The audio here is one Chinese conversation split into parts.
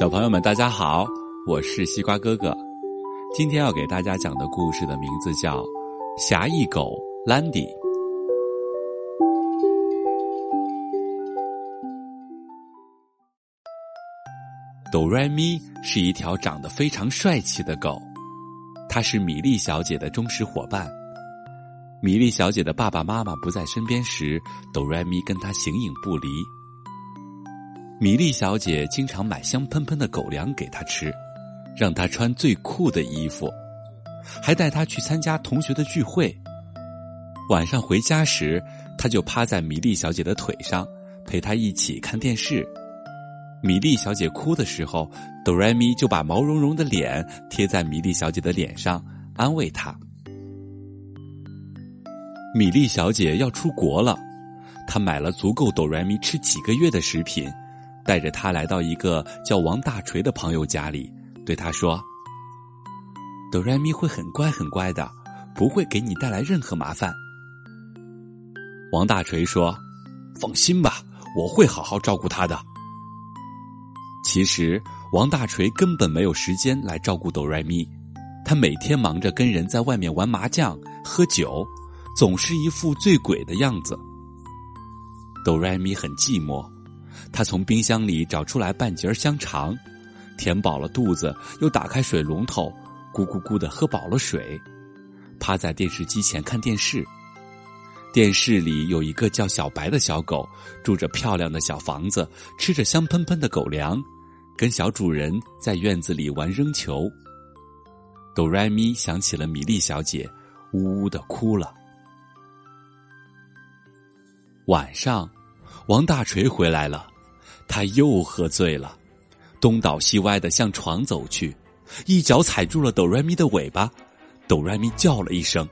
小朋友们，大家好，我是西瓜哥哥。今天要给大家讲的故事的名字叫《侠义狗兰迪》。哆瑞咪是一条长得非常帅气的狗，它是米莉小姐的忠实伙伴。米莉小姐的爸爸妈妈不在身边时，哆瑞咪跟她形影不离。米莉小姐经常买香喷喷的狗粮给他吃，让他穿最酷的衣服，还带他去参加同学的聚会。晚上回家时，他就趴在米莉小姐的腿上，陪她一起看电视。米莉小姐哭的时候，哆瑞咪就把毛茸茸的脸贴在米莉小姐的脸上，安慰她。米莉小姐要出国了，她买了足够哆瑞咪吃几个月的食品。带着他来到一个叫王大锤的朋友家里，对他说：“哆瑞咪会很乖很乖的，不会给你带来任何麻烦。”王大锤说：“放心吧，我会好好照顾他的。”其实，王大锤根本没有时间来照顾哆瑞咪，他每天忙着跟人在外面玩麻将、喝酒，总是一副醉鬼的样子。哆瑞咪很寂寞。他从冰箱里找出来半截香肠，填饱了肚子，又打开水龙头，咕咕咕的喝饱了水，趴在电视机前看电视。电视里有一个叫小白的小狗，住着漂亮的小房子，吃着香喷喷的狗粮，跟小主人在院子里玩扔球。哆瑞咪想起了米莉小姐，呜呜的哭了。晚上，王大锤回来了。他又喝醉了，东倒西歪的向床走去，一脚踩住了哆瑞咪的尾巴，哆瑞咪叫了一声。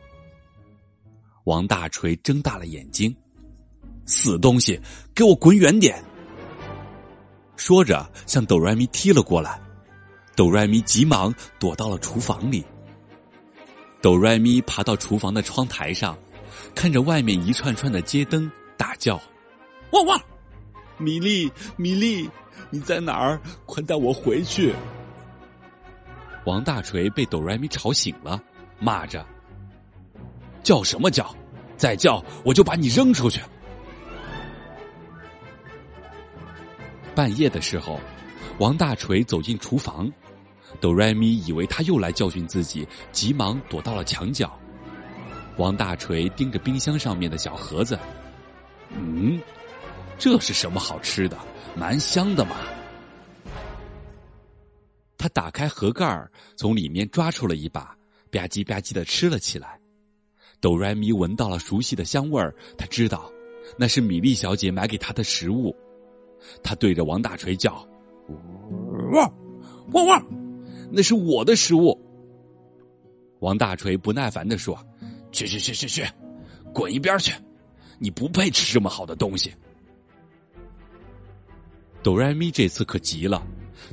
王大锤睁大了眼睛，死东西，给我滚远点！说着向哆瑞咪踢了过来，哆瑞咪急忙躲到了厨房里。哆瑞咪爬到厨房的窗台上，看着外面一串串的街灯，大叫：“汪汪！”米粒，米粒，你在哪儿？快带我回去！王大锤被哆瑞咪吵醒了，骂着：“叫什么叫？再叫我就把你扔出去！”半夜的时候，王大锤走进厨房，哆瑞咪以为他又来教训自己，急忙躲到了墙角。王大锤盯着冰箱上面的小盒子，嗯。这是什么好吃的？蛮香的嘛！他打开盒盖儿，从里面抓出了一把，吧唧吧唧的吃了起来。哆瑞咪闻到了熟悉的香味儿，他知道那是米莉小姐买给他的食物。他对着王大锤叫：“汪汪汪！那是我的食物！”王大锤不耐烦的说：“去去去去去，滚一边去！你不配吃这么好的东西！”哆瑞咪这次可急了，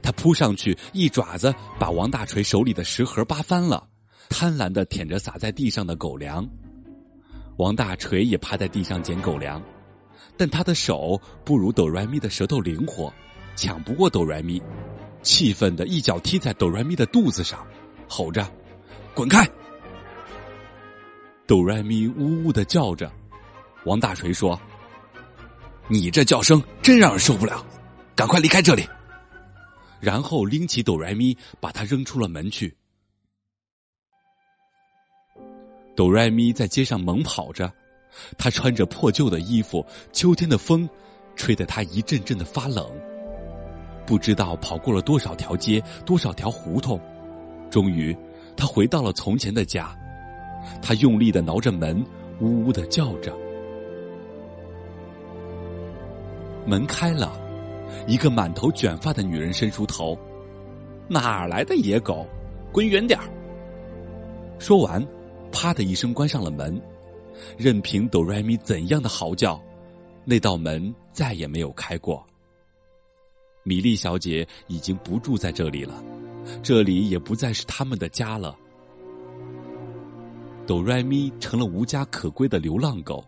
他扑上去，一爪子把王大锤手里的食盒扒翻了，贪婪的舔着洒在地上的狗粮。王大锤也趴在地上捡狗粮，但他的手不如哆瑞咪的舌头灵活，抢不过哆瑞咪，气愤的一脚踢在哆瑞咪的肚子上，吼着：“滚开！”哆瑞咪呜呜的叫着。王大锤说：“你这叫声真让人受不了。”赶快离开这里！然后拎起哆瑞咪，把它扔出了门去。哆瑞咪在街上猛跑着，他穿着破旧的衣服，秋天的风吹得他一阵阵的发冷。不知道跑过了多少条街，多少条胡同，终于他回到了从前的家。他用力的挠着门，呜呜的叫着。门开了。一个满头卷发的女人伸出头：“哪来的野狗，滚远点儿！”说完，啪的一声关上了门，任凭哆瑞咪怎样的嚎叫，那道门再也没有开过。米莉小姐已经不住在这里了，这里也不再是他们的家了。哆瑞咪成了无家可归的流浪狗，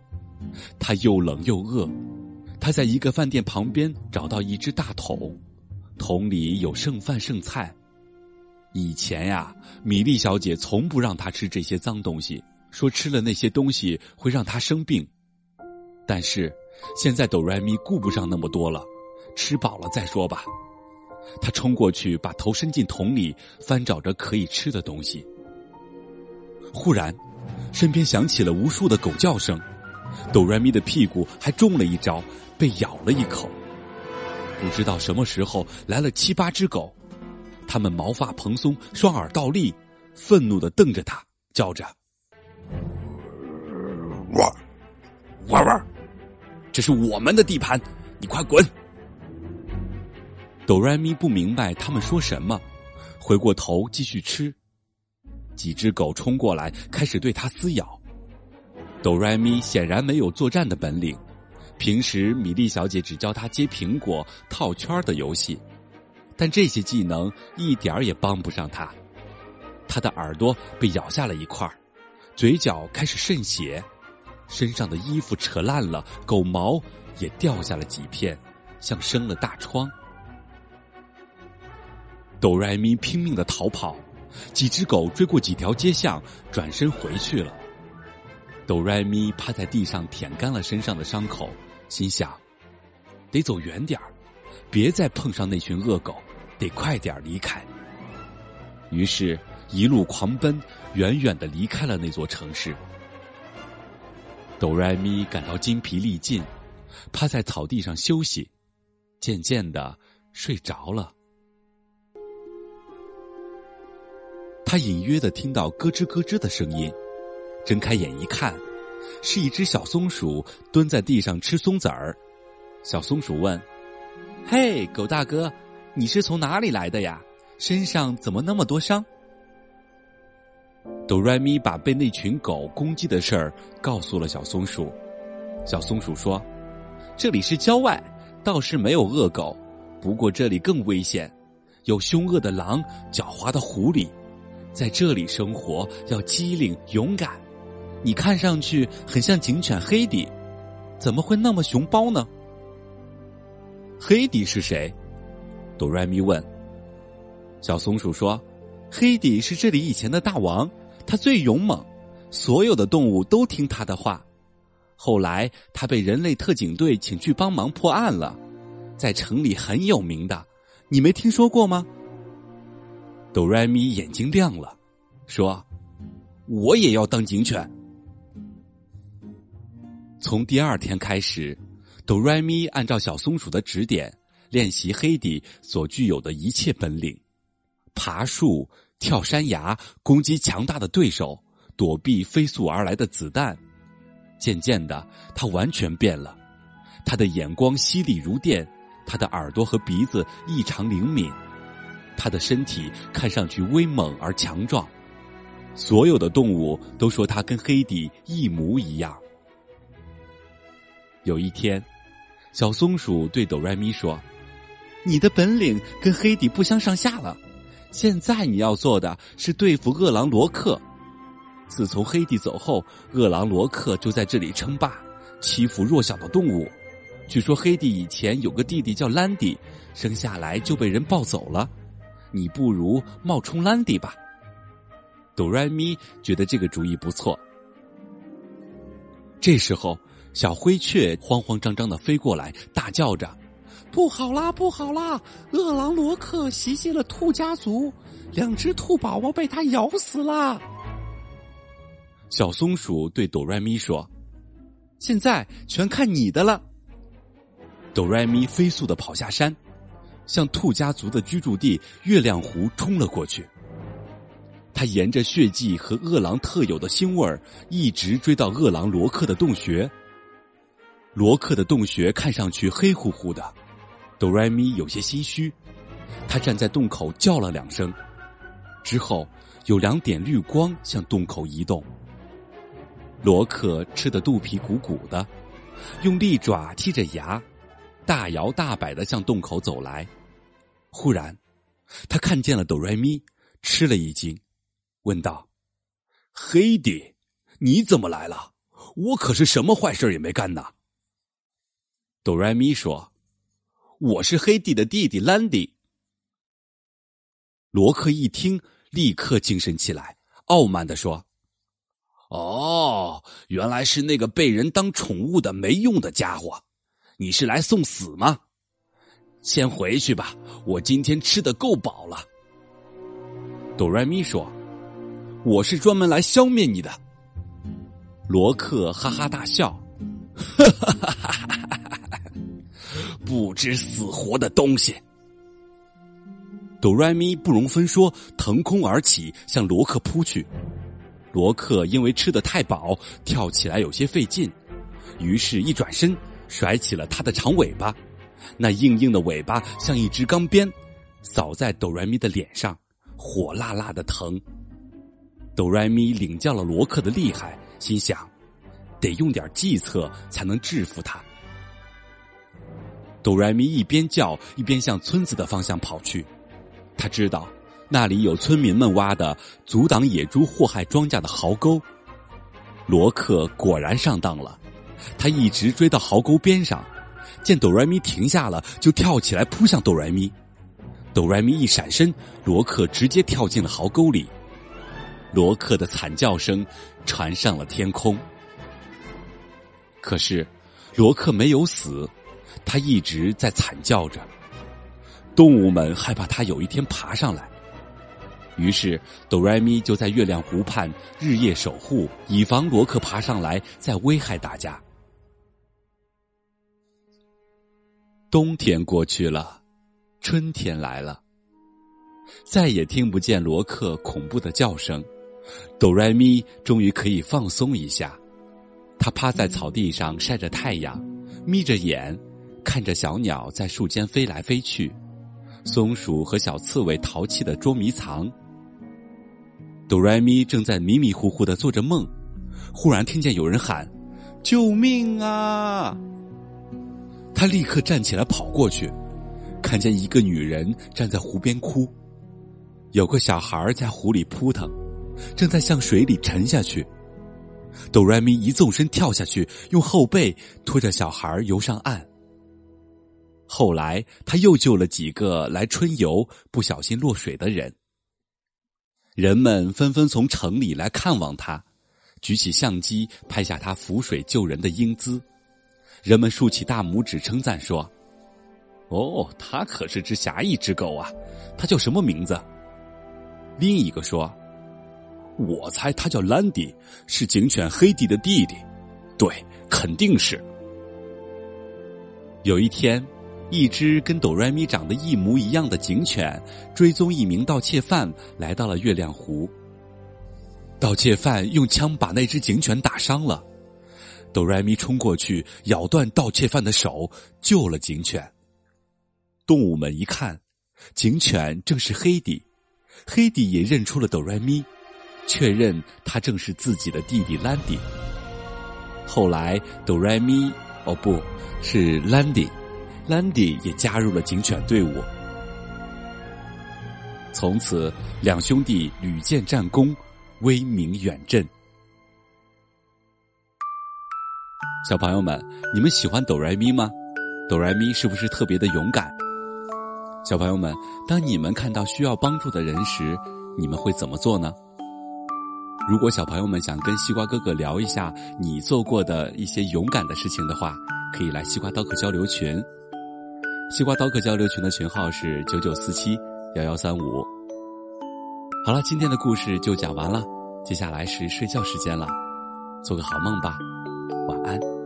它又冷又饿。他在一个饭店旁边找到一只大桶，桶里有剩饭剩菜。以前呀，米莉小姐从不让他吃这些脏东西，说吃了那些东西会让他生病。但是现在哆瑞咪顾不上那么多了，吃饱了再说吧。他冲过去，把头伸进桶里，翻找着可以吃的东西。忽然，身边响起了无数的狗叫声，哆瑞咪的屁股还中了一招，被咬了一口。不知道什么时候来了七八只狗，它们毛发蓬松，双耳倒立，愤怒的瞪着他，叫着：“汪，汪汪！这是我们的地盘，你快滚！”哆瑞咪不明白他们说什么，回过头继续吃。几只狗冲过来，开始对它撕咬。哆瑞咪显然没有作战的本领，平时米莉小姐只教他接苹果、套圈的游戏，但这些技能一点儿也帮不上他。他的耳朵被咬下了一块嘴角开始渗血，身上的衣服扯烂了，狗毛也掉下了几片，像生了大疮。哆瑞咪拼命的逃跑，几只狗追过几条街巷，转身回去了。哆瑞咪趴在地上舔干了身上的伤口，心想：得走远点儿，别再碰上那群恶狗，得快点离开。于是，一路狂奔，远远的离开了那座城市。哆瑞咪感到筋疲力尽，趴在草地上休息，渐渐的睡着了。他隐约的听到咯吱咯吱的声音，睁开眼一看，是一只小松鼠蹲在地上吃松子儿。小松鼠问：“嘿，狗大哥，你是从哪里来的呀？身上怎么那么多伤？”哆瑞咪把被那群狗攻击的事儿告诉了小松鼠。小松鼠说：“这里是郊外，倒是没有恶狗，不过这里更危险，有凶恶的狼，狡猾的狐狸。”在这里生活要机灵勇敢，你看上去很像警犬黑迪，怎么会那么熊包呢？黑迪是谁？哆瑞咪问。小松鼠说：“黑迪是这里以前的大王，他最勇猛，所有的动物都听他的话。后来他被人类特警队请去帮忙破案了，在城里很有名的，你没听说过吗？”哆瑞咪眼睛亮了，说：“我也要当警犬。”从第二天开始，哆瑞咪按照小松鼠的指点练习黑底所具有的一切本领：爬树、跳山崖、攻击强大的对手、躲避飞速而来的子弹。渐渐的，他完全变了，他的眼光犀利如电，他的耳朵和鼻子异常灵敏。他的身体看上去威猛而强壮，所有的动物都说他跟黑底一模一样。有一天，小松鼠对哆瑞咪说：“你的本领跟黑底不相上下了，现在你要做的是对付饿狼罗克。自从黑底走后，饿狼罗克就在这里称霸，欺负弱小的动物。据说黑迪以前有个弟弟叫兰迪，生下来就被人抱走了。”你不如冒充兰迪吧。哆瑞咪觉得这个主意不错。这时候，小灰雀慌慌张张的飞过来，大叫着：“不好啦，不好啦！饿狼罗克袭击了兔家族，两只兔宝宝被他咬死了。”小松鼠对哆瑞咪说：“现在全看你的了。”哆瑞咪飞速的跑下山。向兔家族的居住地月亮湖冲了过去。他沿着血迹和饿狼特有的腥味儿，一直追到饿狼罗克的洞穴。罗克的洞穴看上去黑乎乎的，哆瑞咪有些心虚。他站在洞口叫了两声，之后有两点绿光向洞口移动。罗克吃的肚皮鼓鼓的，用利爪剔着牙，大摇大摆的向洞口走来。忽然，他看见了哆瑞咪，吃了一惊，问道：“黑迪，你怎么来了？我可是什么坏事也没干呢。”哆瑞咪说：“我是黑迪的弟弟兰迪，罗克一听，立刻精神起来，傲慢的说：“哦，原来是那个被人当宠物的没用的家伙，你是来送死吗？先回去吧，我今天吃的够饱了。”哆瑞咪说：“我是专门来消灭你的。”罗克哈哈大笑：“哈哈哈哈哈！不知死活的东西！”哆瑞咪不容分说，腾空而起，向罗克扑去。罗克因为吃的太饱，跳起来有些费劲，于是，一转身甩起了他的长尾巴，那硬硬的尾巴像一支钢鞭，扫在哆瑞咪的脸上。火辣辣的疼，哆来咪领教了罗克的厉害，心想，得用点计策才能制服他。哆来咪一边叫一边向村子的方向跑去，他知道那里有村民们挖的阻挡野猪祸害庄稼的壕沟。罗克果然上当了，他一直追到壕沟边上，见哆来咪停下了，就跳起来扑向哆来咪。哆来咪一闪身，罗克直接跳进了壕沟里。罗克的惨叫声传上了天空。可是，罗克没有死，他一直在惨叫着。动物们害怕他有一天爬上来，于是哆来咪就在月亮湖畔日夜守护，以防罗克爬上来再危害大家。冬天过去了。春天来了，再也听不见罗克恐怖的叫声，哆来咪终于可以放松一下。他趴在草地上晒着太阳，眯着眼，看着小鸟在树间飞来飞去，松鼠和小刺猬淘气的捉迷藏。哆来咪正在迷迷糊糊的做着梦，忽然听见有人喊：“救命啊！”他立刻站起来跑过去。看见一个女人站在湖边哭，有个小孩在湖里扑腾，正在向水里沉下去。哆来咪一纵身跳下去，用后背拖着小孩游上岸。后来他又救了几个来春游不小心落水的人。人们纷纷从城里来看望他，举起相机拍下他浮水救人的英姿。人们竖起大拇指称赞说。哦，他可是只侠义之狗啊！他叫什么名字？另一个说：“我猜他叫兰迪，是警犬黑迪的弟弟。”对，肯定是。有一天，一只跟哆瑞咪长得一模一样的警犬追踪一名盗窃犯来到了月亮湖。盗窃犯用枪把那只警犬打伤了，哆瑞咪冲过去咬断盗窃犯的手，救了警犬。动物们一看，警犬正是黑底，黑底也认出了哆来咪，确认他正是自己的弟弟兰迪。后来，哆来咪哦，不是兰迪，兰迪也加入了警犬队伍。从此，两兄弟屡建战功，威名远震。小朋友们，你们喜欢哆来咪吗？哆来咪是不是特别的勇敢？小朋友们，当你们看到需要帮助的人时，你们会怎么做呢？如果小朋友们想跟西瓜哥哥聊一下你做过的一些勇敢的事情的话，可以来西瓜刀客交流群。西瓜刀客交流群的群号是九九四七幺幺三五。好了，今天的故事就讲完了，接下来是睡觉时间了，做个好梦吧，晚安。